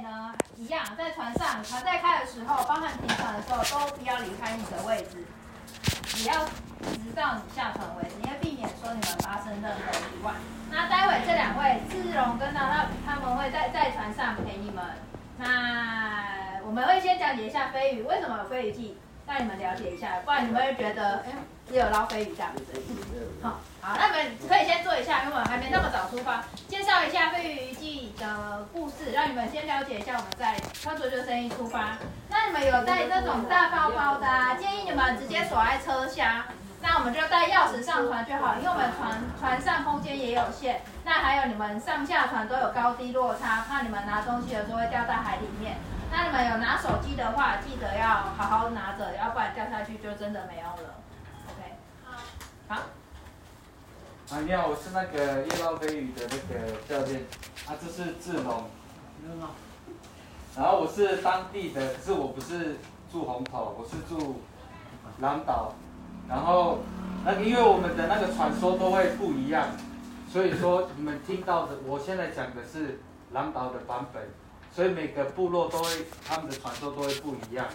呢，一样在船上，船在开的时候，包含停船的时候，都不要离开你的位置，只要直到你下船为止，因为避免说你们发生任何意外。那待会这两位志荣跟娜娜，他们会在在船上陪你们。那我们会先讲解一下飞鱼，为什么有飞鱼记，让你们了解一下，不然你们会觉得，哎，只有捞飞鱼这样子。好，好，那你们可以先坐一下，因为我们还没那么早出发，介绍一下飞鱼记的故事，让你们先了解一下我们在穿着救生衣出发。那你们有带这种大包包的，啊，建议你们直接锁在车厢。那我们就带钥匙上船就好，因为我们船船上空间也有限。那还有你们上下船都有高低落差，怕你们拿东西的时候会掉在海里面。那你们有拿手机的话，记得要好好拿着，要不然掉下去就真的没有了。OK，好，好。啊，你好，我是那个夜猫飞鱼的那个教练。啊，这是志龙。然后我是当地的，可是我不是住红头，我是住狼岛。然后，那个因为我们的那个传说都会不一样，所以说你们听到的，我现在讲的是狼岛的版本，所以每个部落都会他们的传说都会不一样。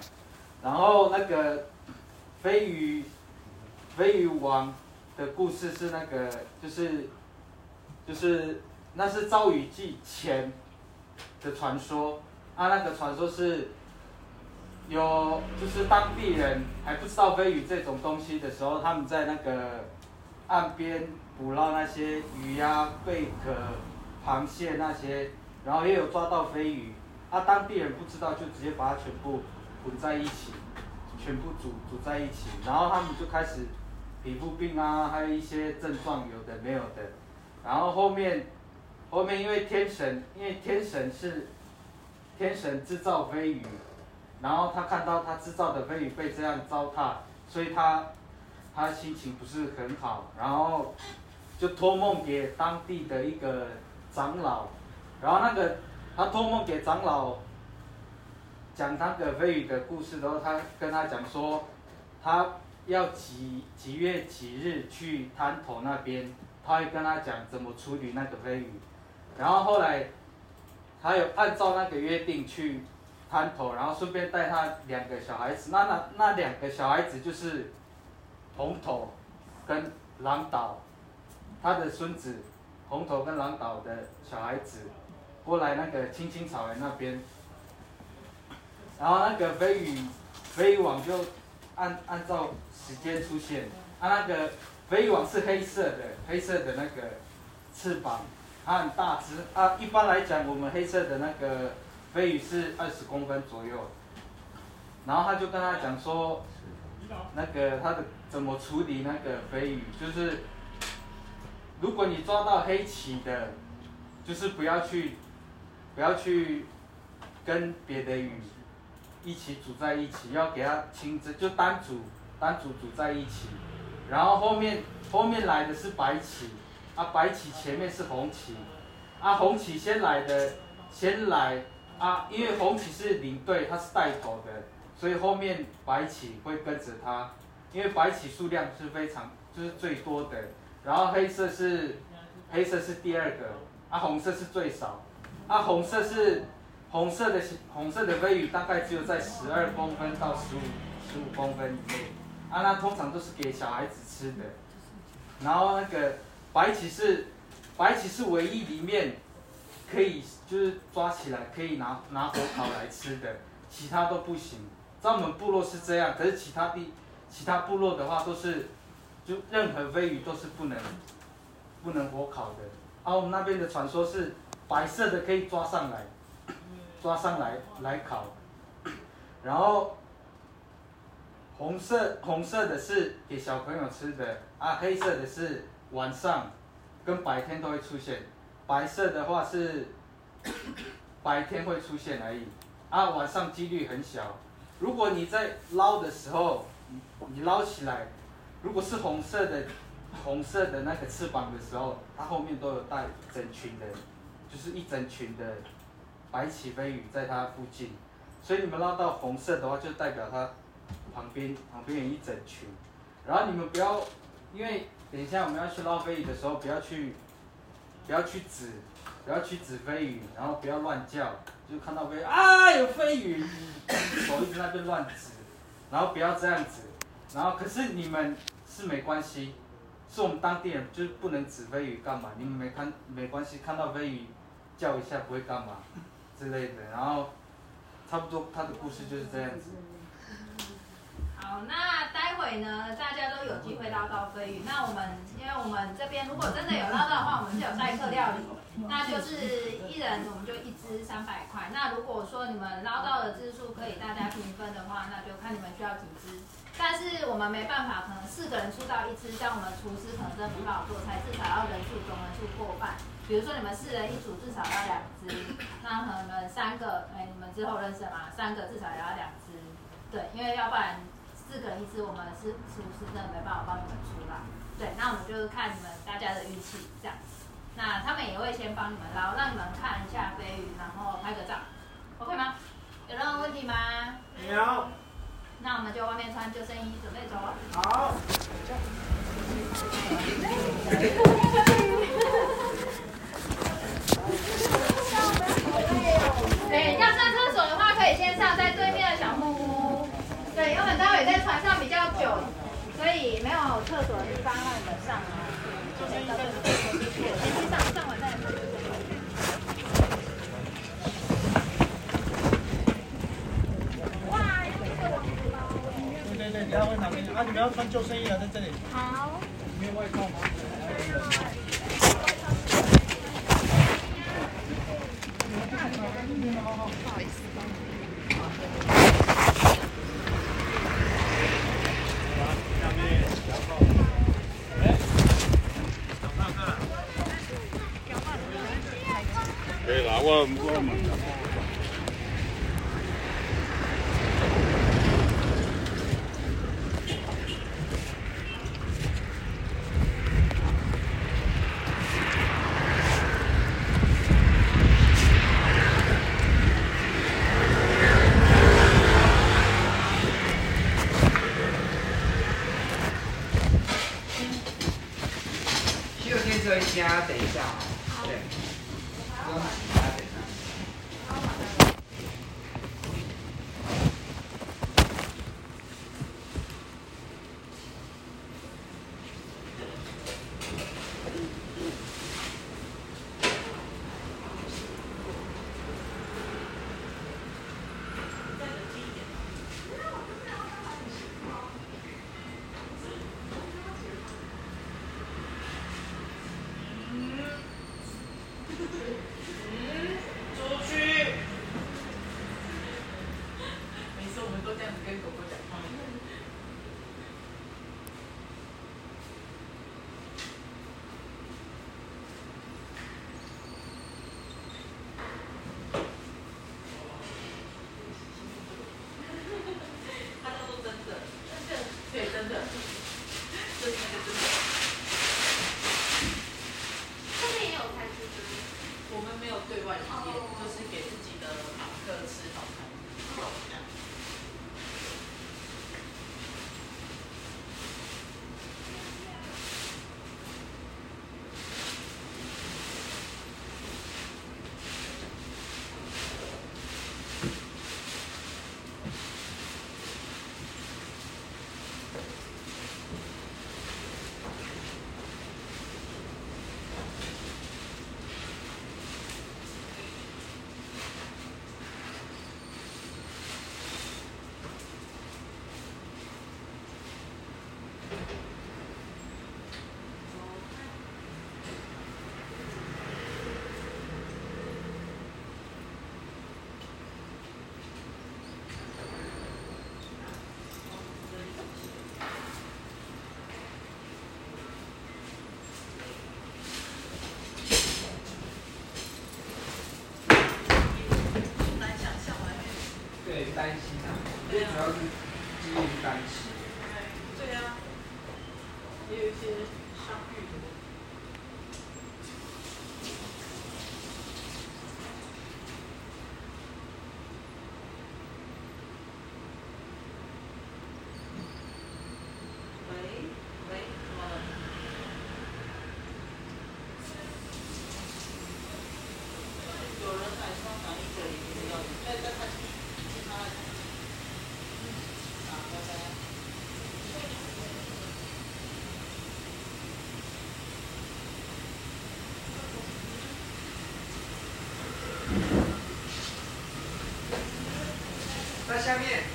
然后那个飞鱼，飞鱼王的故事是那个就是，就是那是造雨季前的传说，啊，那个传说是。有，就是当地人还不知道飞鱼这种东西的时候，他们在那个岸边捕捞那些鱼呀、贝壳、螃蟹那些，然后也有抓到飞鱼。啊，当地人不知道，就直接把它全部混在一起，全部煮煮在一起，然后他们就开始皮肤病啊，还有一些症状，有的没有的。然后后面，后面因为天神，因为天神是天神制造飞鱼。然后他看到他制造的飞鱼被这样糟蹋，所以他他心情不是很好，然后就托梦给当地的一个长老，然后那个他托梦给长老讲他个飞鱼的故事然后，他跟他讲说，他要几几月几日去滩头那边，他会跟他讲怎么处理那个飞鱼，然后后来他有按照那个约定去。滩头，然后顺便带他两个小孩子，那那那两个小孩子就是红头跟狼岛，他的孙子红头跟狼岛的小孩子过来那个青青草原那边，然后那个飞鱼飞鱼网就按按照时间出现，啊那个飞鱼网是黑色的，黑色的那个翅膀，它很大只。啊，一般来讲我们黑色的那个。飞鱼是二十公分左右，然后他就跟他讲说，那个他的怎么处理那个飞鱼，就是如果你抓到黑鳍的，就是不要去，不要去跟别的鱼一起煮在一起，要给它清蒸，就单煮单煮煮在一起，然后后面后面来的是白鳍，啊白鳍前面是红鳍，啊红鳍先来的先来。啊，因为红鳍是领队，他是带头的，所以后面白鳍会跟着他。因为白鳍数量是非常就是最多的，然后黑色是黑色是第二个，啊红色是最少，啊红色是红色的红色的飞鱼大概只有在十二公分到十五十五公分以内，啊那通常都是给小孩子吃的，然后那个白鳍是白鳍是唯一里面可以。就是抓起来可以拿拿火烤来吃的，其他都不行。在我们部落是这样，可是其他地其他部落的话都是，就任何飞鱼都是不能不能火烤的。而、啊、我们那边的传说是白色的可以抓上来，抓上来来烤，然后红色红色的是给小朋友吃的，啊黑色的是晚上跟白天都会出现，白色的话是。白天会出现而已，啊，晚上几率很小。如果你在捞的时候，你捞起来，如果是红色的，红色的那个翅膀的时候，它后面都有带整群的，就是一整群的白鳍飞鱼在它附近。所以你们捞到红色的话，就代表它旁边旁边有一整群。然后你们不要，因为等一下我们要去捞飞鱼的时候，不要去，不要去指。不要去指飞鱼，然后不要乱叫，就看到飞啊有飞鱼，手一直在那边乱指，然后不要这样子，然后可是你们是没关系，是我们当地人就是不能指飞鱼干嘛？你们没看没关系，看到飞鱼叫一下不会干嘛之类的，然后差不多他的故事就是这样子。好，那待会呢，大家都有机会捞到飞鱼。那我们，因为我们这边如果真的有捞到的话，我们是有代客料理，那就是一人我们就一只三百块。那如果说你们捞到的只数可以大家平分的话，那就看你们需要几只。但是我们没办法，可能四个人出到一只，像我们厨师可能真的不太好做菜，至少要人数总人数过半。比如说你们四人一组，至少要两只。那可能你们三个，哎，你们之后认识吗？三个至少也要两只。对，因为要不然。四个人一只，我们是是不是真的没办法帮你们出来？对，那我们就是看你们大家的运气这样。那他们也会先帮你们捞，让你们看一下飞鱼，然后拍个照，OK 吗？有任何问题吗？没有。那我们就外面穿救生衣，准备走了。好。对，要上厕所的话，可以先上在对面的小木屋。对，因为我们待会在船上比较久，所以没有厕所的地方让你们上啊。先去上，上完再上。哇，有这个网子吗？对对对，你要问哪边？啊，你们要穿救生衣啊，在这里。好。没有外套吗？yeah, 下面。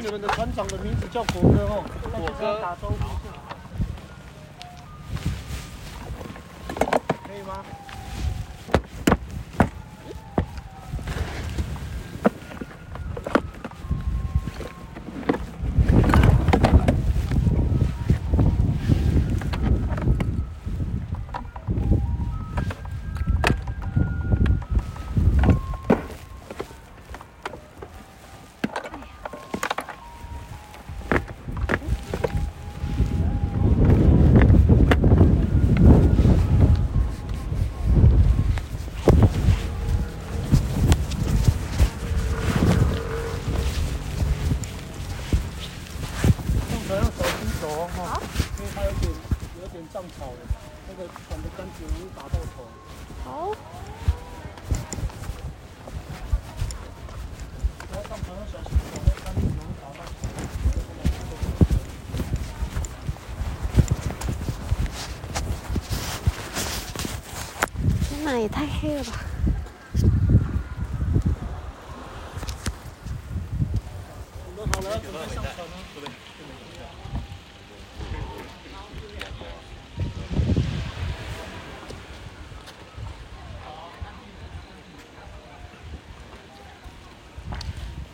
你们的船长的名字叫果哥哦，果哥哪，也太黑了吧！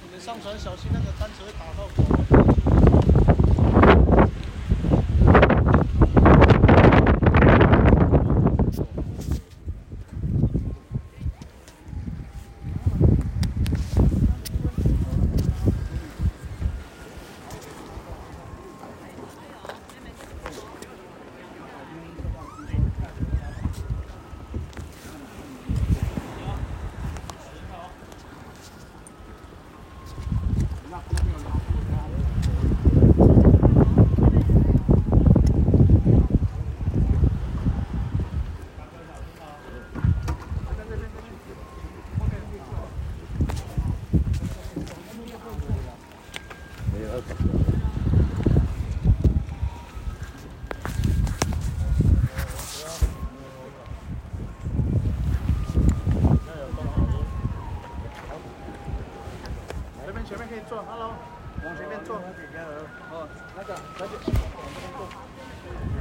你们上船小心，那个杆子会打到头。这边前面可以坐，Hello，往前面坐。哦，那个，小姐，往这边坐。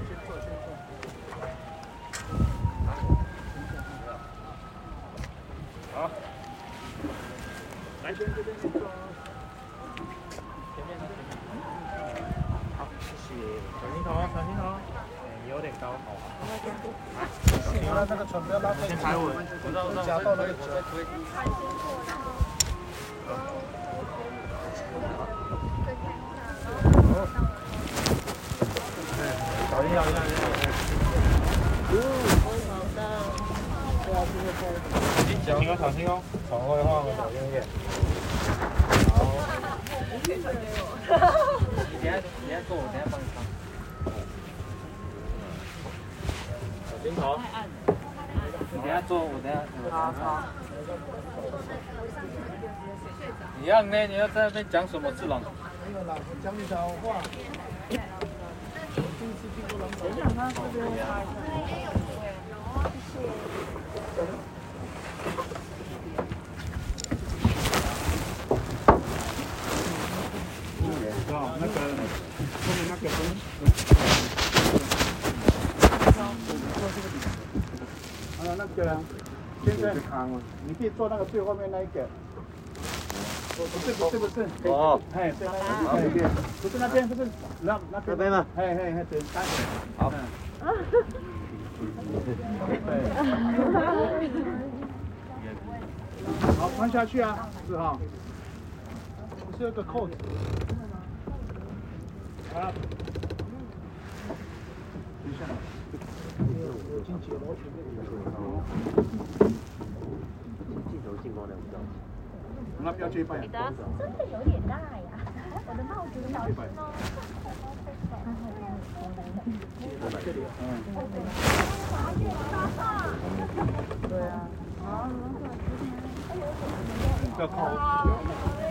先坐，先坐。好。来，先这边先坐。前面，好，谢谢。小心头，小心头。哎，有点高，好。小心啊，那个船不要拉太紧。先踩稳，夹到那个脚。小心，小心，小心！小心哦，小心哦，船会晃，小心点。好。你等下，你等下坐，我等下帮你扛。小心头。你等下坐，我等下，我等下扛。一样呢，你要在那边讲什么字朗？没有啦，我讲你的话。我想他这边哦，那个后面那个灯。啊，那个，现在你可以坐那个最后面那一个。不是不是不是。哦。哎，对，那边。不是那边，不是那那边吗？嘿嘿嘿，对，三。好。好，穿下去啊，四号。是有个扣子。啊。等一下。我进去了。镜头进光亮不到。那不要这一半呀。真的有点大呀，我的帽子小心哦。对啊。不要靠。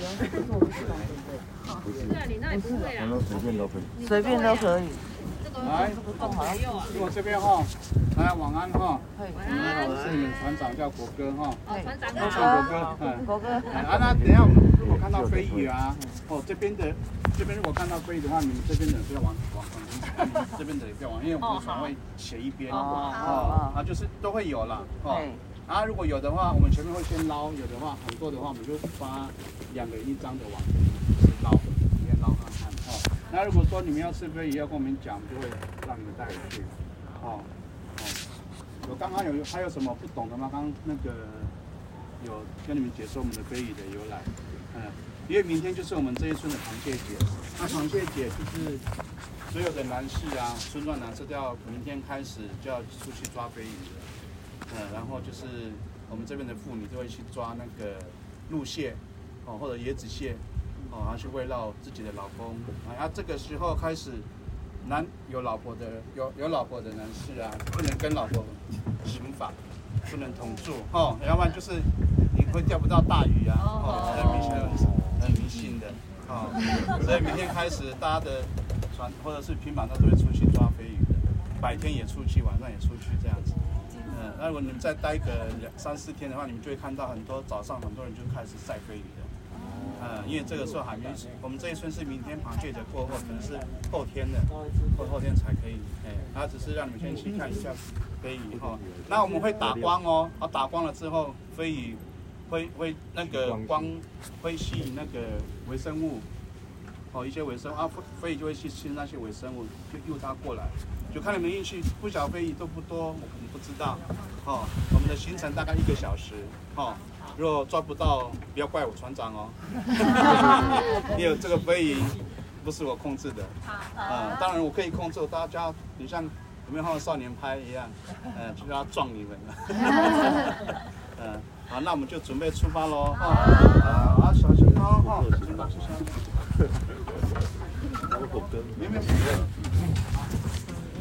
对。就是我们这边有那里不会啊。去爸爸那里跟爸爸换啊。好。对啊，你那里不会啊。随便都可以。来，我这边哈，来晚安哈。我是你们船长，叫国哥哈。哦，船长国好。哥，嗯。国哥。啊，那等下如果看到飞鱼啊，哦，这边的这边如果看到飞鱼的话，你们这边的不要往往往这边的也不要往，因为我们船会斜一边。哦。啊，就是都会有了。哦。啊，如果有的话，我们前面会先捞；有的话，很多的话，我们就发两个一张的网，就是捞，里面捞看看。哦。那如果说你们要吃飞鱼，要跟我们讲，就会让你们带回去。哦哦，我刚刚有还有什么不懂的吗？刚刚那个有跟你们解说我们的飞鱼的由来。嗯，因为明天就是我们这一村的螃蟹节，那螃蟹节就是所有的男士啊，村庄男士都要明天开始就要出去抓飞鱼了。嗯，然后就是我们这边的妇女都会去抓那个鹿蟹，哦或者椰子蟹。哦，然后去慰劳自己的老公，啊，然后这个时候开始，男有老婆的有有老婆的男士啊，不能跟老婆行法，不能同住，哦，要不然就是你会钓不到大鱼啊，哦，很迷信很很迷信的，哦，所以明天开始大家的船或者是平板，都会出去抓飞鱼的，白天也出去，晚上也出去这样子，嗯，那如果你们再待个两三四天的话，你们就会看到很多早上很多人就开始晒飞鱼的。嗯，因为这个时候还没，我们这一村是明天螃蟹节过后，可能是后天的，后后天才可以。哎，他只是让你们先去看一下飞鱼哈。那我们会打光哦，啊，打光了之后，飞鱼会会那个光会吸引那个微生物，哦，一些微生物啊，飞鱼就会去吃那些微生物，就诱它过来，就看你们运气，不晓得飞鱼多不多，我们不知道。哦，我们的行程大概一个小时，哦。如果抓不到，不要怪我船长哦。因为这个飞鱼不是我控制的，啊，当然我可以控制大家，你像有没有看过少年拍一样，嗯，就要撞你们了。嗯，好，那我们就准备出发喽。啊，啊，小心哦，哈，小心，小心。没有没有。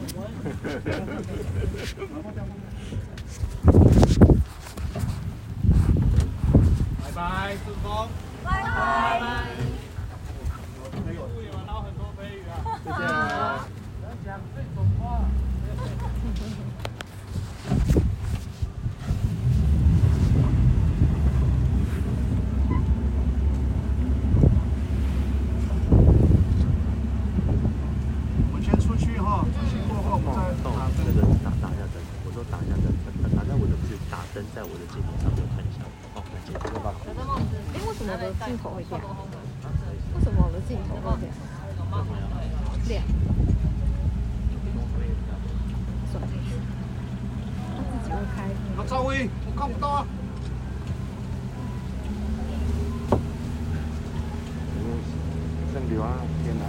拜，拜，顺风。拜拜。没有，有捞很多飞鱼啊。谢谢。讲这种话。我们先出去哈，出去过后我们再打那个打打一下灯。我说打一下灯，打打在我的不是打灯在我的镜头上面看一下。哎，为什么我的镜头会亮？为什么我的镜头会亮？亮。算了，他自己会开。老赵薇，我看不到啊。剩刘啊，天南。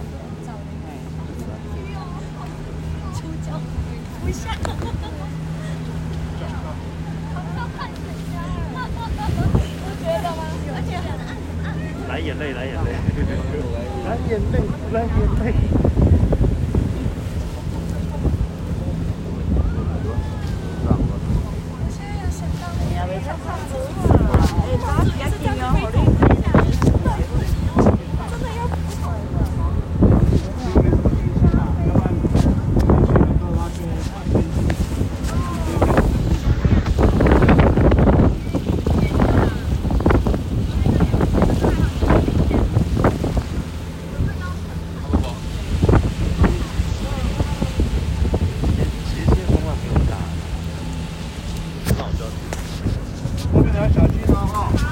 不下。来眼泪，来眼泪，来眼泪，来眼泪。后面的小心了、啊、哈。